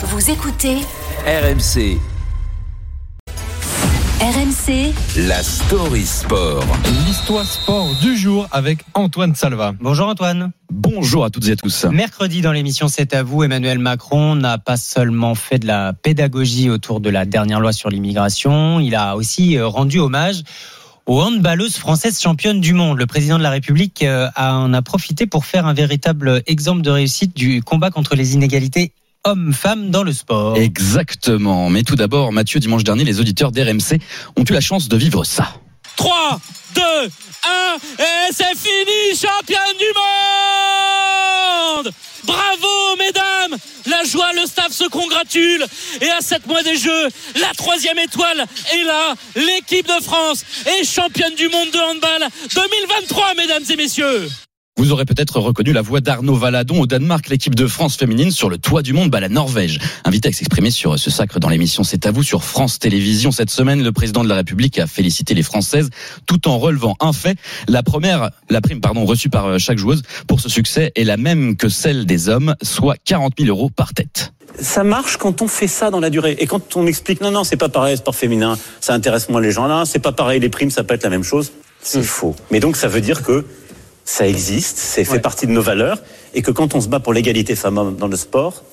Vous écoutez RMC, RMC la story sport. L'histoire sport du jour avec Antoine Salva. Bonjour Antoine. Bonjour à toutes et à tous. Mercredi dans l'émission C'est à vous, Emmanuel Macron n'a pas seulement fait de la pédagogie autour de la dernière loi sur l'immigration, il a aussi euh, rendu hommage aux handballeuses françaises championnes du monde. Le président de la République euh, en a profité pour faire un véritable exemple de réussite du combat contre les inégalités hommes-femmes dans le sport. Exactement. Mais tout d'abord, Mathieu, dimanche dernier, les auditeurs d'RMC ont eu la chance de vivre ça. 3, 2, 1, et c'est fini, championne du monde Bravo, mesdames La joie, le staff se congratule. Et à 7 mois des Jeux, la troisième étoile est là. L'équipe de France est championne du monde de handball 2023, mesdames et messieurs Vous aurez peut-être reconnu la voix d'Arnaud Valadon au Danemark, l'équipe de France féminine sur le toit du monde, bah la Norvège. Invité à s'exprimer sur ce sacre dans l'émission C'est à vous sur France Télévisions. Cette semaine, le président de la République a félicité les Françaises tout en relevant un fait. La première, la prime, pardon, reçue par euh, chaque joueuse pour ce succès est la même que celle des hommes, soit 40 000 euros par tête. ça marche quand on fait ça dans la durée. Et quand on explique, non, non, c'est pas pareil, sport féminin, ça intéresse moins les gens là, c'est pas pareil, les primes, ça peut être la même chose. C'est faux. Mais donc, ça veut dire que ça existe, c'est fait partie de nos valeurs, et que quand on se bat pour l'égalité femmes-hommes dans le sport,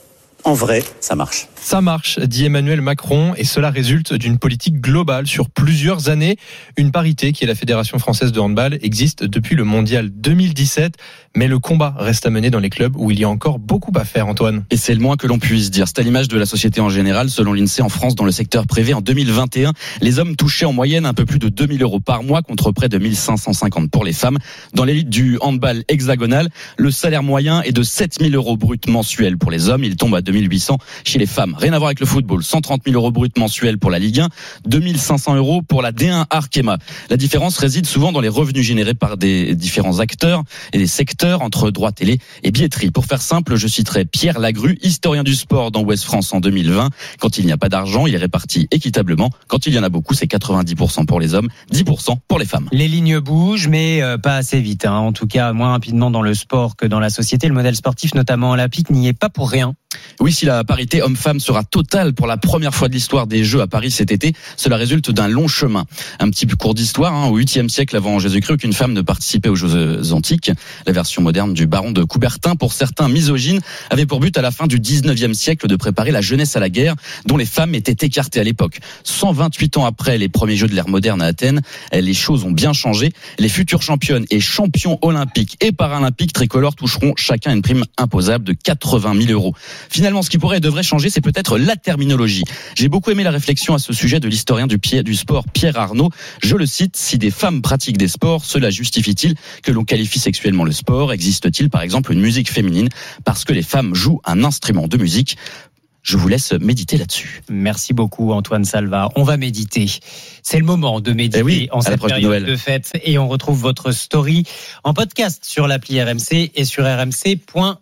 en vrai, ça marche. Ça marche, dit Emmanuel Macron, et cela résulte d'une politique globale sur plusieurs années. Une parité qui est la Fédération française de handball existe depuis le mondial 2017, mais le combat reste à mener dans les clubs où il y a encore beaucoup à faire, Antoine. Et c'est le moins que l'on puisse dire. C'est à l'image de la société en général. Selon l'INSEE, en France, dans le secteur privé, en 2021, les hommes touchaient en moyenne un peu plus de 2000 euros par mois contre près de 1550 pour les femmes. Dans l'élite du handball hexagonal, le salaire moyen est de 7000 euros brut mensuels pour les hommes. Il tombe à 2800 chez les femmes. Rien à voir avec le football. 130 000 euros brut mensuels pour la Ligue 1, 2500 euros pour la D1 Arkema. La différence réside souvent dans les revenus générés par des différents acteurs et des secteurs entre droit télé et billetterie. Pour faire simple, je citerai Pierre Lagru, historien du sport dans Ouest France en 2020. Quand il n'y a pas d'argent, il est réparti équitablement. Quand il y en a beaucoup, c'est 90% pour les hommes, 10% pour les femmes. Les lignes bougent, mais euh, pas assez vite. hein. En tout cas, moins rapidement dans le sport que dans la société. Le modèle sportif, notamment olympique, n'y est pas pour rien. Oui, si la parité homme-femme sera totale pour la première fois de l'histoire des Jeux à Paris cet été, cela résulte d'un long chemin. Un petit peu court d'histoire, hein, au 8e siècle avant Jésus-Christ, aucune femme ne participait aux Jeux antiques. La version moderne du baron de Coubertin, pour certains misogynes, avait pour but à la fin du 19e siècle de préparer la jeunesse à la guerre, dont les femmes étaient écartées à l'époque. 128 ans après les premiers Jeux de l'ère moderne à Athènes, eh, les choses ont bien changé. Les futures championnes et champions olympiques et paralympiques tricolores toucheront chacun une prime imposable de 80 000 euros. Finalement, ce qui pourrait et devrait changer, c'est peut-être la terminologie. J'ai beaucoup aimé la réflexion à ce sujet de l'historien du, pied- du sport Pierre Arnaud. Je le cite, si des femmes pratiquent des sports, cela justifie-t-il que l'on qualifie sexuellement le sport? Existe-t-il par exemple une musique féminine parce que les femmes jouent un instrument de musique? Je vous laisse méditer là-dessus. Merci beaucoup Antoine Salva. On va méditer. C'est le moment de méditer Eh oui, en cette l'approche de période Noël. de fête et on retrouve votre story en podcast sur l'appli RMC et sur rmc.fr.